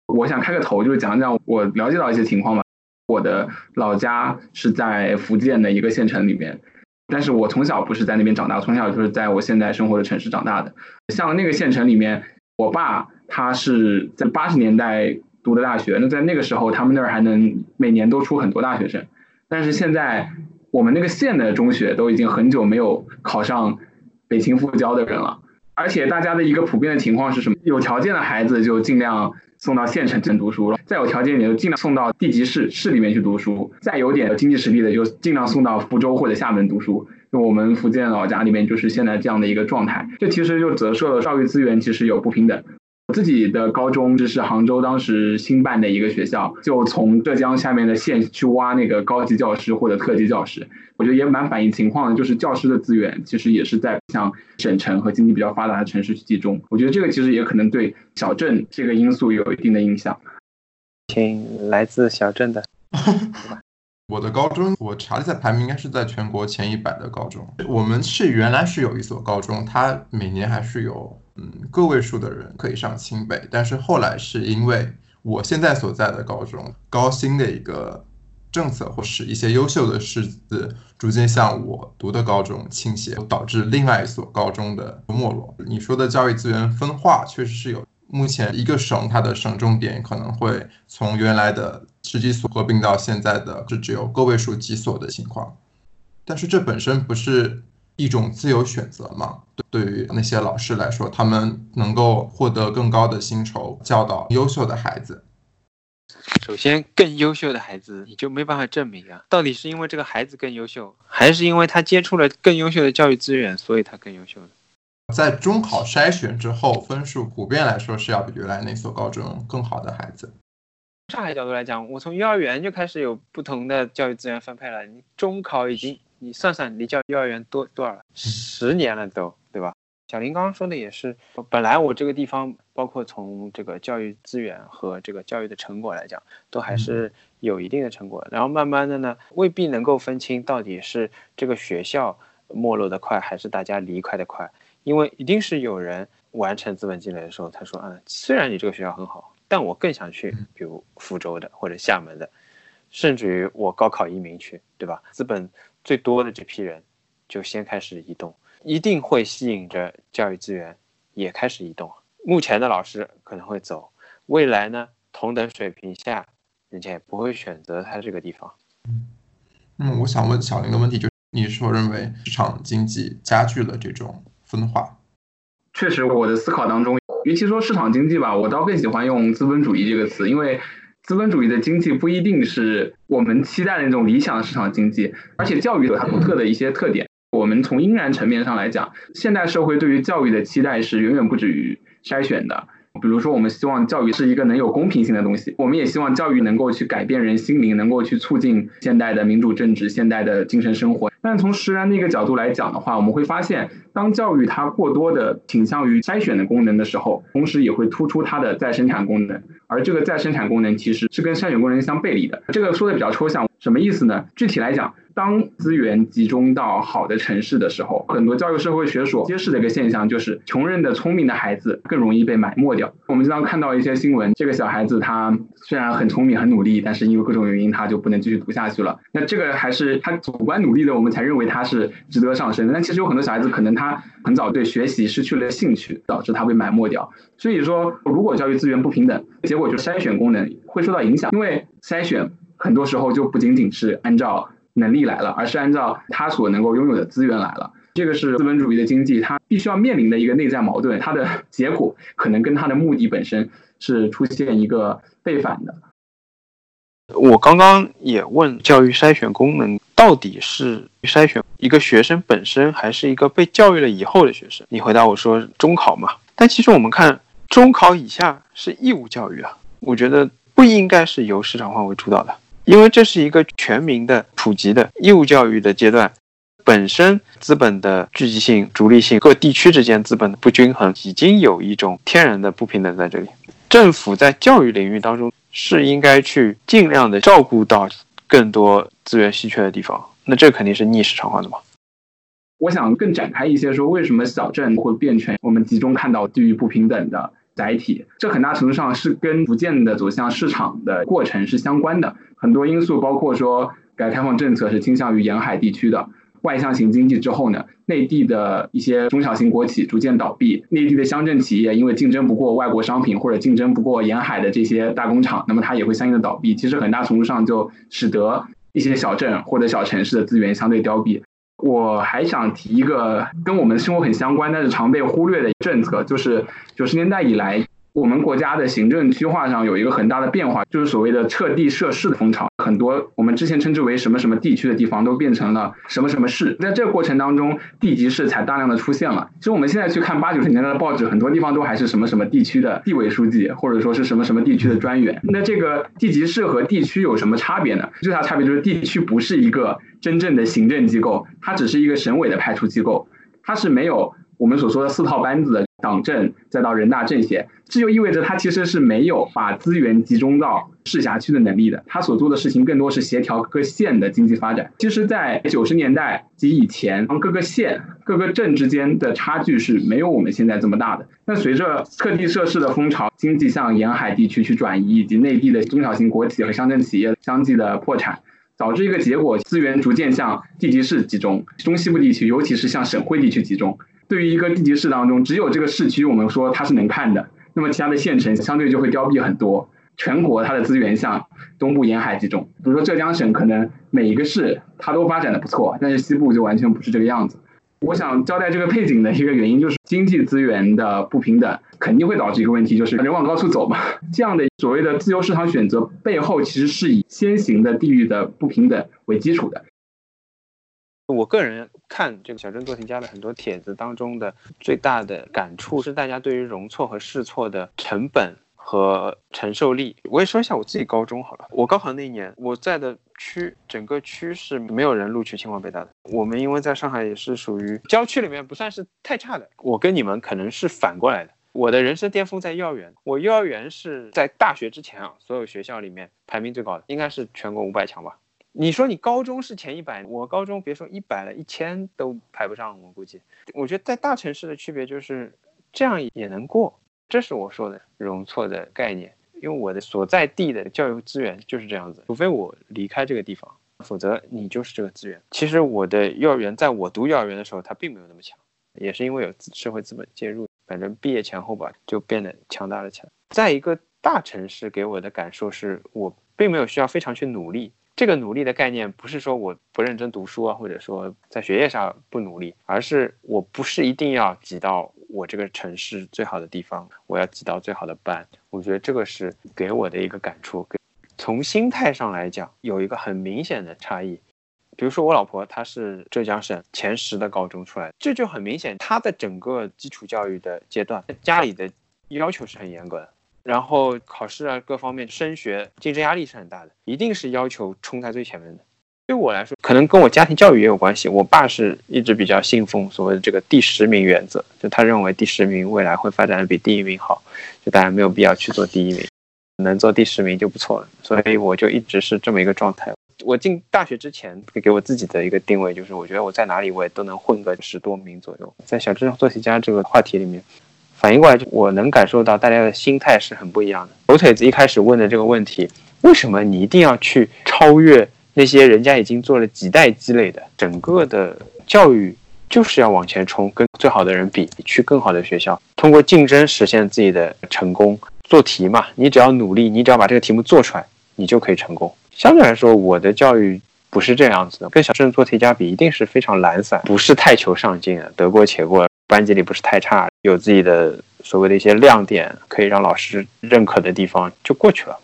我想开个头，就是讲讲我了解到一些情况吧。我的老家是在福建的一个县城里面，但是我从小不是在那边长大，从小就是在我现在生活的城市长大的。像那个县城里面，我爸他是在八十年代读的大学，那在那个时候他们那儿还能每年都出很多大学生，但是现在。我们那个县的中学都已经很久没有考上北清复交的人了，而且大家的一个普遍的情况是什么？有条件的孩子就尽量送到县城读书了，再有条件点就尽量送到地级市市里面去读书，再有点经济实力的就尽量送到福州或者厦门读书。就我们福建老家里面就是现在这样的一个状态，这其实就折射了教育资源其实有不平等。自己的高中就是杭州当时新办的一个学校，就从浙江下面的县去挖那个高级教师或者特级教师，我觉得也蛮反映情况的，就是教师的资源其实也是在向省城和经济比较发达的城市去集中。我觉得这个其实也可能对小镇这个因素有一定的影响。请来自小镇的。我的高中，我查了一下排名，应该是在全国前一百的高中。我们是原来是有一所高中，它每年还是有嗯个位数的人可以上清北，但是后来是因为我现在所在的高中高薪的一个政策，或是一些优秀的师资逐渐向我读的高中倾斜，导致另外一所高中的没落。你说的教育资源分化确实是有。目前一个省它的省重点可能会从原来的十几所合并到现在的是只有个位数几所的情况，但是这本身不是一种自由选择嘛？对于那些老师来说，他们能够获得更高的薪酬，教导优秀的孩子。首先，更优秀的孩子你就没办法证明啊，到底是因为这个孩子更优秀，还是因为他接触了更优秀的教育资源，所以他更优秀呢？在中考筛选之后，分数普遍来说是要比原来那所高中更好的孩子。上海角度来讲，我从幼儿园就开始有不同的教育资源分配了。你中考已经，你算算离教幼儿园多多少了？十年了都，对吧？小林刚刚说的也是，本来我这个地方，包括从这个教育资源和这个教育的成果来讲，都还是有一定的成果。然后慢慢的呢，未必能够分清到底是这个学校没落的快，还是大家离开的快。因为一定是有人完成资本积累的时候，他说嗯，虽然你这个学校很好，但我更想去，比如福州的或者厦门的，甚至于我高考移民去，对吧？资本最多的这批人就先开始移动，一定会吸引着教育资源也开始移动。目前的老师可能会走，未来呢，同等水平下，人家也不会选择他这个地方。嗯，我想问小林的问题，就你是否认为市场经济加剧了这种？分化，确实，我的思考当中，与其说市场经济吧，我倒更喜欢用资本主义这个词，因为资本主义的经济不一定是我们期待的那种理想的市场经济，而且教育有它独特的一些特点。我们从应然层面上来讲，现代社会对于教育的期待是远远不止于筛选的，比如说，我们希望教育是一个能有公平性的东西，我们也希望教育能够去改变人心灵，能够去促进现代的民主政治、现代的精神生活。但从实然那个角度来讲的话，我们会发现，当教育它过多的倾向于筛选的功能的时候，同时也会突出它的再生产功能，而这个再生产功能其实是跟筛选功能相背离的。这个说的比较抽象，什么意思呢？具体来讲。当资源集中到好的城市的时候，很多教育社会学所揭示的一个现象就是，穷人的聪明的孩子更容易被埋没掉。我们经常看到一些新闻，这个小孩子他虽然很聪明很努力，但是因为各种原因他就不能继续读下去了。那这个还是他主观努力的，我们才认为他是值得上升的。但其实有很多小孩子可能他很早对学习失去了兴趣，导致他被埋没掉。所以说，如果教育资源不平等，结果就筛选功能会受到影响，因为筛选很多时候就不仅仅是按照。能力来了，而是按照他所能够拥有的资源来了。这个是资本主义的经济，它必须要面临的一个内在矛盾。它的结果可能跟它的目的本身是出现一个背反的。我刚刚也问，教育筛选功能到底是筛选一个学生本身，还是一个被教育了以后的学生？你回答我说中考嘛。但其实我们看中考以下是义务教育啊，我觉得不应该是由市场化为主导的。因为这是一个全民的普及的义务教育的阶段，本身资本的聚集性、逐利性，各地区之间资本的不均衡，已经有一种天然的不平等在这里。政府在教育领域当中是应该去尽量的照顾到更多资源稀缺的地方，那这肯定是逆市场化的嘛。我想更展开一些说，为什么小镇会变成我们集中看到地域不平等的？载体，这很大程度上是跟逐渐的走向市场的过程是相关的。很多因素包括说，改革开放政策是倾向于沿海地区的外向型经济之后呢，内地的一些中小型国企逐渐倒闭，内地的乡镇企业因为竞争不过外国商品或者竞争不过沿海的这些大工厂，那么它也会相应的倒闭。其实很大程度上就使得一些小镇或者小城市的资源相对凋敝。我还想提一个跟我们生活很相关，但是常被忽略的政策，就是九十年代以来。我们国家的行政区划上有一个很大的变化，就是所谓的撤地设市的风潮。很多我们之前称之为什么什么地区的地方，都变成了什么什么市。在这个过程当中，地级市才大量的出现了。其实我们现在去看八九十年代的报纸，很多地方都还是什么什么地区的地委书记，或者说是什么什么地区的专员。那这个地级市和地区有什么差别呢？最大差别就是地区不是一个真正的行政机构，它只是一个省委的派出机构，它是没有我们所说的四套班子的。党政再到人大政协，这就意味着他其实是没有把资源集中到市辖区的能力的。他所做的事情更多是协调各县的经济发展。其实，在九十年代及以前，各个县、各个镇之间的差距是没有我们现在这么大的。那随着特地设市的风潮，经济向沿海地区去转移，以及内地的中小型国企和乡镇企业相继的破产，导致一个结果：资源逐渐向地级市集中，中西部地区，尤其是向省会地区集中。对于一个地级市当中，只有这个市区我们说它是能看的，那么其他的县城相对就会凋敝很多。全国它的资源向东部沿海集中，比如说浙江省，可能每一个市它都发展的不错，但是西部就完全不是这个样子。我想交代这个背景的一个原因，就是经济资源的不平等肯定会导致一个问题，就是人往高处走嘛。这样的所谓的自由市场选择背后，其实是以先行的地域的不平等为基础的。我个人看这个小镇做题家的很多帖子当中的最大的感触是，大家对于容错和试错的成本和承受力。我也说一下我自己高中好了，我高考那一年我在的区，整个区是没有人录取清华北大的。我们因为在上海也是属于郊区里面不算是太差的。我跟你们可能是反过来的，我的人生巅峰在幼儿园，我幼儿园是在大学之前啊，所有学校里面排名最高的，应该是全国五百强吧。你说你高中是前一百，我高中别说一百了，一千都排不上。我估计，我觉得在大城市的区别就是这样也能过，这是我说的容错的概念。因为我的所在地的教育资源就是这样子，除非我离开这个地方，否则你就是这个资源。其实我的幼儿园在我读幼儿园的时候，它并没有那么强，也是因为有社会资本介入，反正毕业前后吧，就变得强大了起来。在一个大城市给我的感受是我并没有需要非常去努力。这个努力的概念不是说我不认真读书啊，或者说在学业上不努力，而是我不是一定要挤到我这个城市最好的地方，我要挤到最好的班。我觉得这个是给我的一个感触。从心态上来讲，有一个很明显的差异。比如说我老婆她是浙江省前十的高中出来，这就很明显，她的整个基础教育的阶段，家里的要求是很严格的，然后考试啊各方面升学竞争压力是很大的，一定是要求冲在最前面的。对我来说，可能跟我家庭教育也有关系。我爸是一直比较信奉所谓的这个第十名原则，就他认为第十名未来会发展的比第一名好，就大家没有必要去做第一名，能做第十名就不错了。所以我就一直是这么一个状态。我进大学之前给我自己的一个定位就是，我觉得我在哪里我也都能混个十多名左右。在小镇做题家这个话题里面，反应过来就，我能感受到大家的心态是很不一样的。狗腿子一开始问的这个问题，为什么你一定要去超越？那些人家已经做了几代积累的，整个的教育就是要往前冲，跟最好的人比，去更好的学校，通过竞争实现自己的成功。做题嘛，你只要努力，你只要把这个题目做出来，你就可以成功。相对来说，我的教育不是这样子的，跟小镇做题家比，一定是非常懒散，不是太求上进的，得过且过，班级里不是太差，有自己的所谓的一些亮点，可以让老师认可的地方就过去了。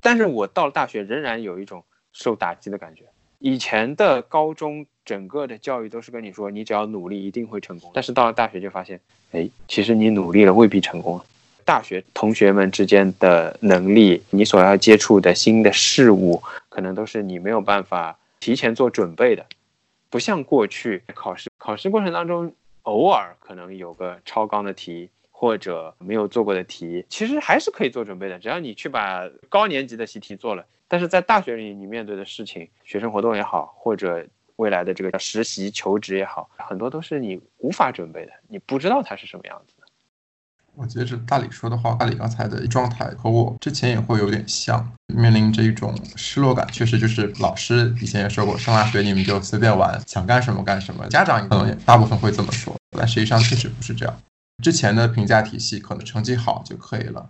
但是我到了大学，仍然有一种。受打击的感觉。以前的高中整个的教育都是跟你说，你只要努力一定会成功。但是到了大学就发现，哎，其实你努力了未必成功。大学同学们之间的能力，你所要接触的新的事物，可能都是你没有办法提前做准备的。不像过去考试，考试过程当中偶尔可能有个超纲的题或者没有做过的题，其实还是可以做准备的。只要你去把高年级的习题做了。但是在大学里，你面对的事情，学生活动也好，或者未来的这个实习求职也好，很多都是你无法准备的，你不知道它是什么样子。我觉得大理说的话，大理刚才的状态和我之前也会有点像，面临着一种失落感。确实，就是老师以前也说过，上大学你们就随便玩，想干什么干什么。家长可能也大部分会这么说，但实际上确实不是这样。之前的评价体系可能成绩好就可以了。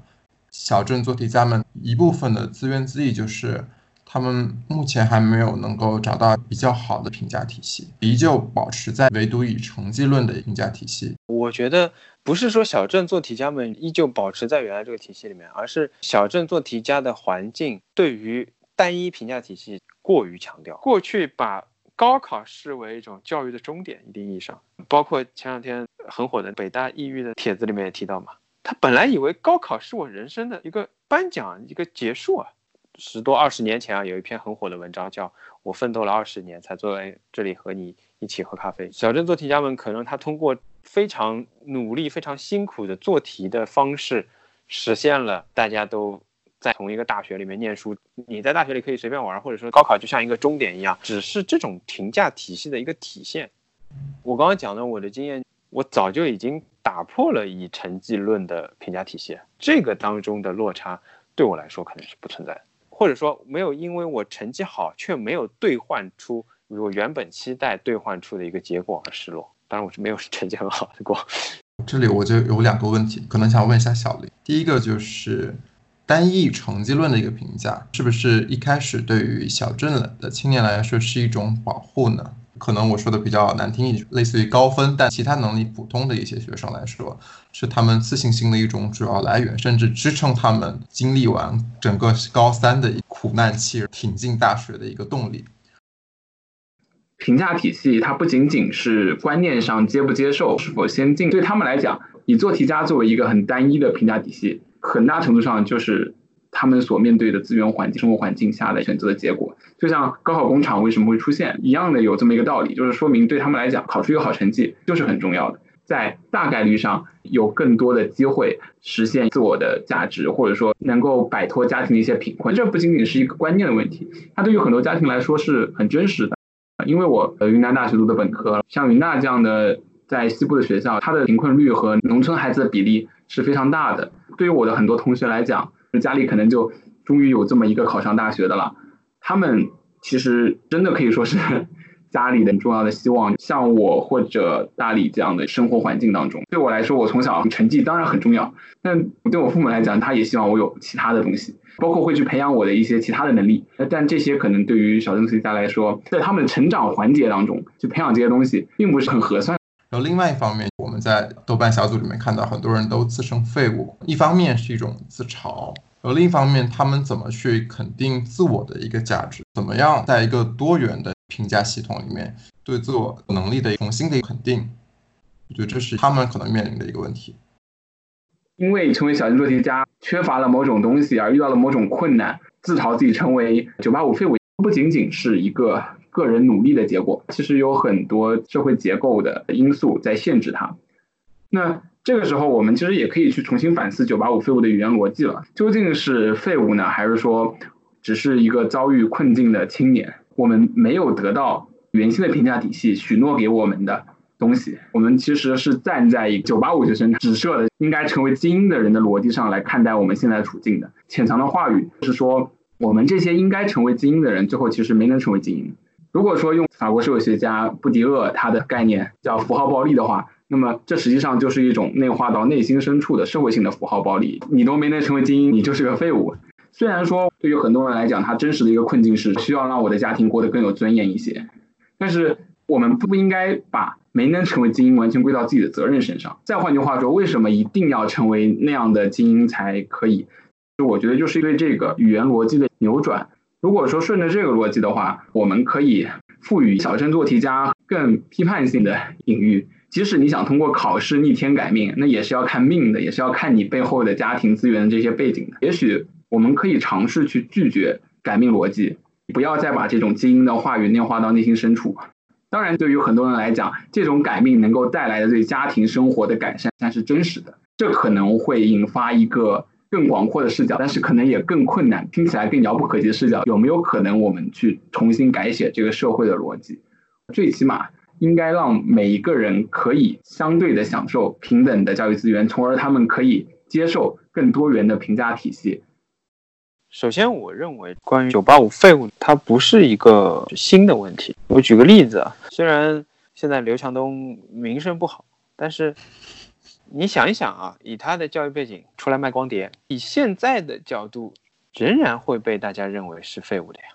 小镇做题家们一部分的自怨自艾，就是他们目前还没有能够找到比较好的评价体系，依旧保持在唯独以成绩论的评价体系。我觉得不是说小镇做题家们依旧保持在原来这个体系里面，而是小镇做题家的环境对于单一评价体系过于强调。过去把高考视为一种教育的终点，一定意义上，包括前两天很火的北大抑郁的帖子里面也提到嘛。他本来以为高考是我人生的一个颁奖，一个结束啊。十多二十年前啊，有一篇很火的文章，叫《我奋斗了二十年才坐在这里和你一起喝咖啡》。小镇做题家们可能他通过非常努力、非常辛苦的做题的方式，实现了大家都在同一个大学里面念书。你在大学里可以随便玩，或者说高考就像一个终点一样，只是这种评价体系的一个体现。我刚刚讲的我的经验，我早就已经。打破了以成绩论的评价体系，这个当中的落差对我来说可能是不存在的，或者说没有因为我成绩好却没有兑换出我原本期待兑换出的一个结果而失落。当然我是没有 成绩很好的过。这里我就有两个问题，可能想问一下小林。第一个就是单一成绩论的一个评价，是不是一开始对于小镇的青年来说是一种保护呢？可能我说的比较难听一点，类似于高分，但其他能力普通的一些学生来说，是他们自信心的一种主要来源，甚至支撑他们经历完整个高三的苦难期，挺进大学的一个动力。评价体系它不仅仅是观念上接不接受、是否先进，对他们来讲，以做题家作为一个很单一的评价体系，很大程度上就是。他们所面对的资源环境、生活环境下的选择的结果，就像高考工厂为什么会出现一样的，有这么一个道理，就是说明对他们来讲，考出一个好成绩就是很重要的，在大概率上有更多的机会实现自我的价值，或者说能够摆脱家庭的一些贫困。这不仅仅是一个观念的问题，它对于很多家庭来说是很真实的。因为我呃云南大学读的本科，像云大这样的在西部的学校，它的贫困率和农村孩子的比例是非常大的。对于我的很多同学来讲，家里可能就终于有这么一个考上大学的了，他们其实真的可以说是 家里的重要的希望。像我或者大理这样的生活环境当中，对我来说，我从小成绩当然很重要，但对我父母来讲，他也希望我有其他的东西，包括会去培养我的一些其他的能力。但这些可能对于小镇学家来说，在他们的成长环节当中去培养这些东西，并不是很合算。然后另外一方面，我们在豆瓣小组里面看到很多人都自称废物，一方面是一种自嘲，而另一方面，他们怎么去肯定自我的一个价值？怎么样在一个多元的评价系统里面对自我能力的重新的肯定？我觉得这是他们可能面临的一个问题。因为成为小镇做题家缺乏了某种东西而遇到了某种困难，自嘲自己成为九八五废物，不仅仅是一个个人努力的结果，其实有很多社会结构的因素在限制他。那这个时候，我们其实也可以去重新反思九八五废物的语言逻辑了，究竟是废物呢，还是说只是一个遭遇困境的青年？我们没有得到原先的评价体系许诺给我们的。东西，我们其实是站在九八五学生指设的应该成为精英的人的逻辑上来看待我们现在的处境的。潜藏的话语是说，我们这些应该成为精英的人，最后其实没能成为精英。如果说用法国社会学家布迪厄他的概念叫符号暴力的话，那么这实际上就是一种内化到内心深处的社会性的符号暴力。你都没能成为精英，你就是个废物。虽然说对于很多人来讲，他真实的一个困境是需要让我的家庭过得更有尊严一些，但是我们不应该把。没能成为精英，完全归到自己的责任身上。再换句话说，为什么一定要成为那样的精英才可以？就我觉得，就是对这个语言逻辑的扭转。如果说顺着这个逻辑的话，我们可以赋予小镇做题家更批判性的隐喻。即使你想通过考试逆天改命，那也是要看命的，也是要看你背后的家庭资源这些背景的。也许我们可以尝试去拒绝改命逻辑，不要再把这种精英的话语内化到内心深处。当然，对于很多人来讲，这种改命能够带来的对家庭生活的改善，但是真实的，这可能会引发一个更广阔的视角，但是可能也更困难，听起来更遥不可及的视角。有没有可能我们去重新改写这个社会的逻辑？最起码应该让每一个人可以相对的享受平等的教育资源，从而他们可以接受更多元的评价体系。首先，我认为关于“九八五废物”，它不是一个新的问题。我举个例子啊，虽然现在刘强东名声不好，但是你想一想啊，以他的教育背景出来卖光碟，以现在的角度，仍然会被大家认为是废物的呀。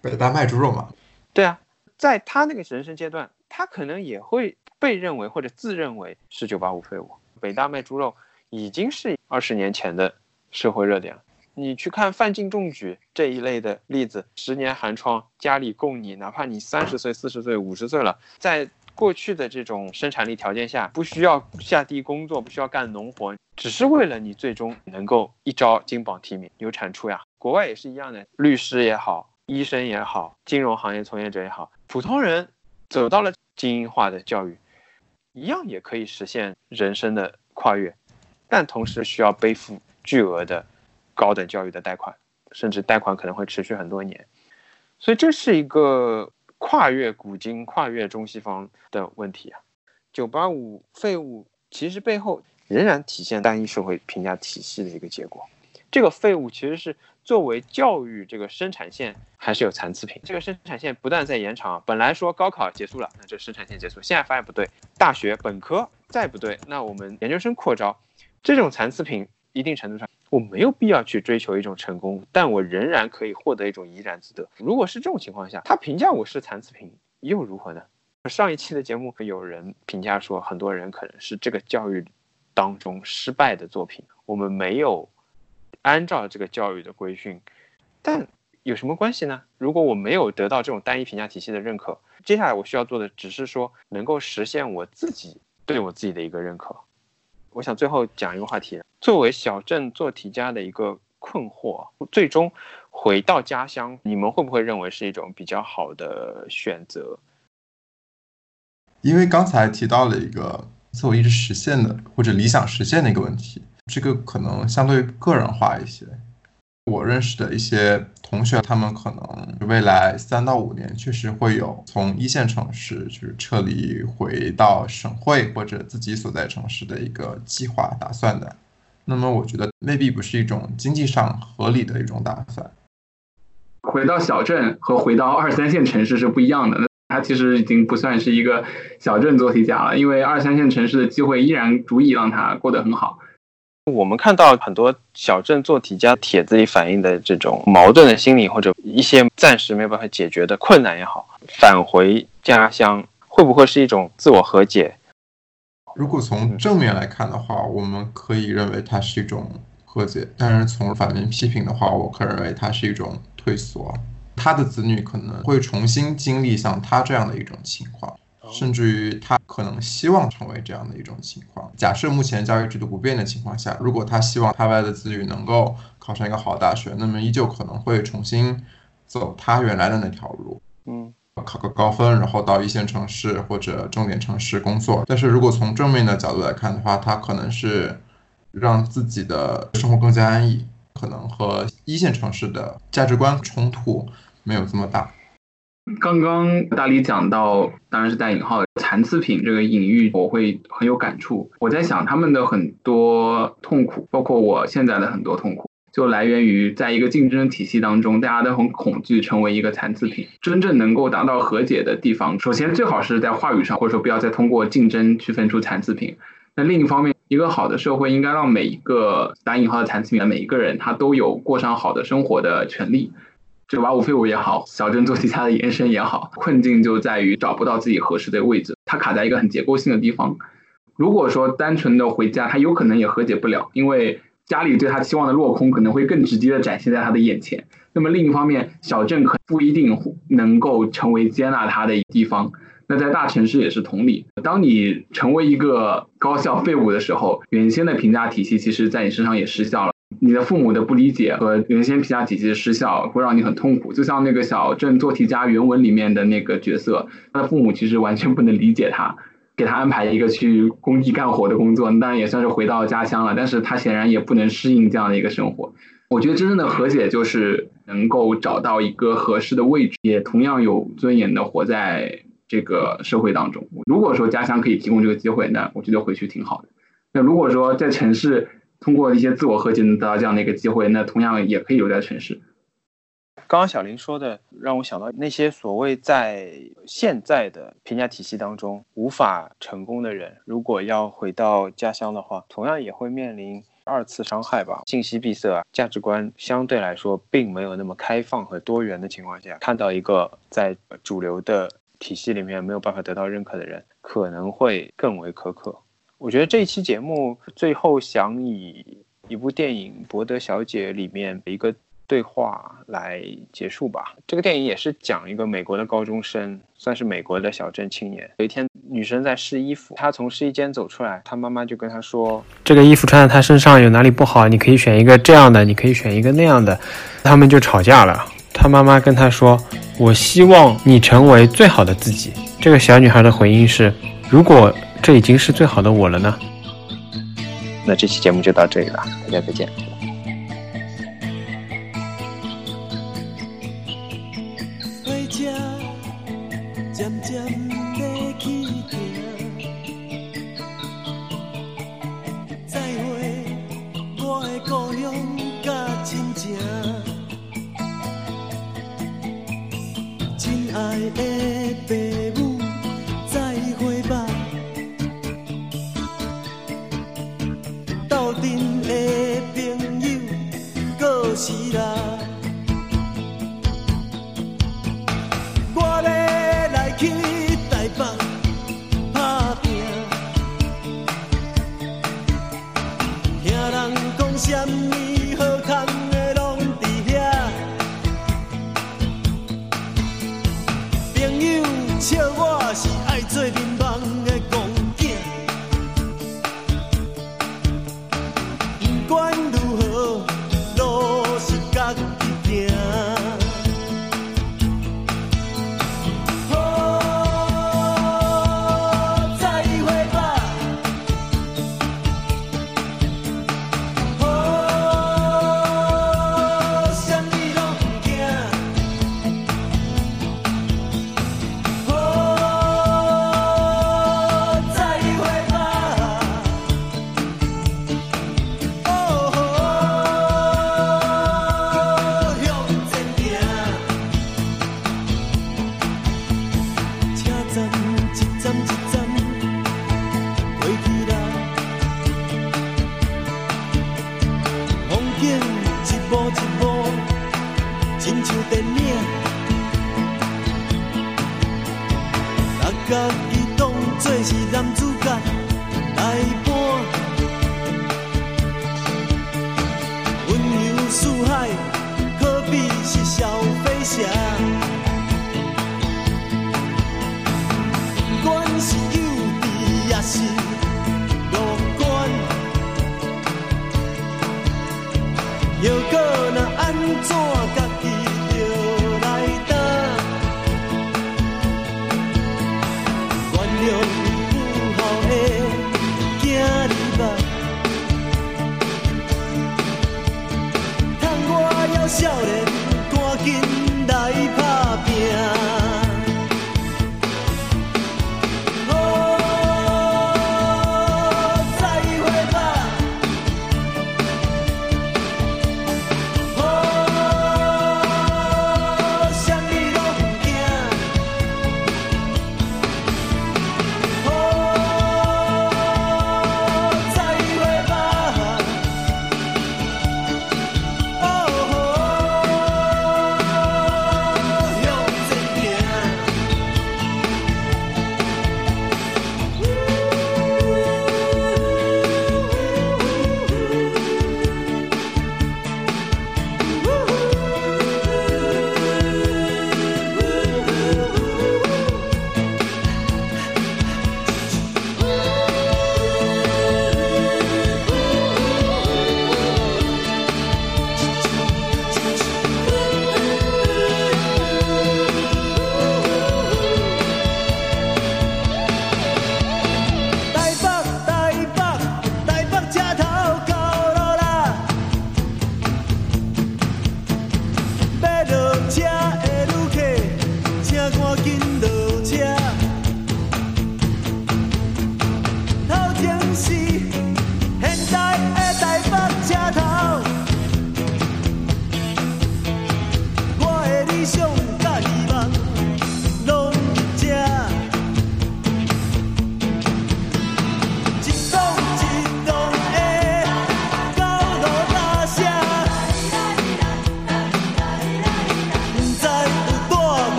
北大卖猪肉嘛？对啊，在他那个人生阶段，他可能也会被认为或者自认为是“九八五废物”。北大卖猪肉已经是二十年前的社会热点了。你去看范进中举这一类的例子，十年寒窗，家里供你，哪怕你三十岁、四十岁、五十岁了，在过去的这种生产力条件下，不需要下地工作，不需要干农活，只是为了你最终能够一朝金榜题名，有产出呀。国外也是一样的，律师也好，医生也好，金融行业从业者也好，普通人走到了精英化的教育，一样也可以实现人生的跨越，但同时需要背负巨额的。高等教育的贷款，甚至贷款可能会持续很多年，所以这是一个跨越古今、跨越中西方的问题啊。九八五废物其实背后仍然体现单一社会评价体系的一个结果。这个废物其实是作为教育这个生产线还是有残次品。这个生产线不断在延长，本来说高考结束了，那这生产线结束，现在发现不对，大学本科再不对，那我们研究生扩招，这种残次品一定程度上。我没有必要去追求一种成功，但我仍然可以获得一种怡然自得。如果是这种情况下，他评价我是残次品又如何呢？上一期的节目有人评价说，很多人可能是这个教育当中失败的作品。我们没有按照这个教育的规训，但有什么关系呢？如果我没有得到这种单一评价体系的认可，接下来我需要做的只是说能够实现我自己对我自己的一个认可。我想最后讲一个话题，作为小镇做题家的一个困惑，最终回到家乡，你们会不会认为是一种比较好的选择？因为刚才提到了一个自我意识实现的或者理想实现的一个问题，这个可能相对个人化一些。我认识的一些同学，他们可能未来三到五年确实会有从一线城市就是撤离回到省会或者自己所在城市的一个计划打算的。那么我觉得未必不是一种经济上合理的一种打算。回到小镇和回到二三线城市是不一样的。那他其实已经不算是一个小镇做题家了，因为二三线城市的机会依然足以让他过得很好。我们看到很多小镇做题家帖子里反映的这种矛盾的心理，或者一些暂时没有办法解决的困难也好，返回家乡会不会是一种自我和解？如果从正面来看的话，我们可以认为它是一种和解；但是从反面批评的话，我可认为它是一种退缩。他的子女可能会重新经历像他这样的一种情况。甚至于他可能希望成为这样的一种情况。假设目前教育制度不变的情况下，如果他希望他外的子女能够考上一个好大学，那么依旧可能会重新走他原来的那条路。嗯，考个高分，然后到一线城市或者重点城市工作。但是如果从正面的角度来看的话，他可能是让自己的生活更加安逸，可能和一线城市的价值观冲突没有这么大。刚刚大理讲到，当然是带引号的残次品这个隐喻，我会很有感触。我在想他们的很多痛苦，包括我现在的很多痛苦，就来源于在一个竞争体系当中，大家都很恐惧成为一个残次品。真正能够达到和解的地方，首先最好是在话语上，或者说不要再通过竞争区分出残次品。那另一方面，一个好的社会应该让每一个打引号的残次品的每一个人，他都有过上好的生活的权利。这瓦五废物也好，小镇做题家的延伸也好，困境就在于找不到自己合适的位置，他卡在一个很结构性的地方。如果说单纯的回家，他有可能也和解不了，因为家里对他期望的落空可能会更直接的展现在他的眼前。那么另一方面，小镇可不一定能够成为接纳他的地方。那在大城市也是同理，当你成为一个高校废物的时候，原先的评价体系其实在你身上也失效了。你的父母的不理解和原先评价体系的失效，会让你很痛苦。就像那个小镇做题家原文里面的那个角色，他的父母其实完全不能理解他，给他安排一个去工地干活的工作，当然也算是回到家乡了。但是他显然也不能适应这样的一个生活。我觉得真正的和解就是能够找到一个合适的位置，也同样有尊严的活在这个社会当中。如果说家乡可以提供这个机会，那我觉得回去挺好的。那如果说在城市，通过一些自我和解能得到这样的一个机会，那同样也可以留在城市。刚刚小林说的让我想到，那些所谓在现在的评价体系当中无法成功的人，如果要回到家乡的话，同样也会面临二次伤害吧。信息闭塞啊，价值观相对来说并没有那么开放和多元的情况下，看到一个在主流的体系里面没有办法得到认可的人，可能会更为苛刻。我觉得这一期节目最后想以一部电影《博德小姐》里面一个对话来结束吧。这个电影也是讲一个美国的高中生，算是美国的小镇青年。有一天，女生在试衣服，她从试衣间走出来，她妈妈就跟她说：“这个衣服穿在她身上有哪里不好？你可以选一个这样的，你可以选一个那样的。”他们就吵架了。她妈妈跟她说：“我希望你成为最好的自己。”这个小女孩的回应是：“如果。”这已经是最好的我了呢。那这期节目就到这里了，大家再见。day.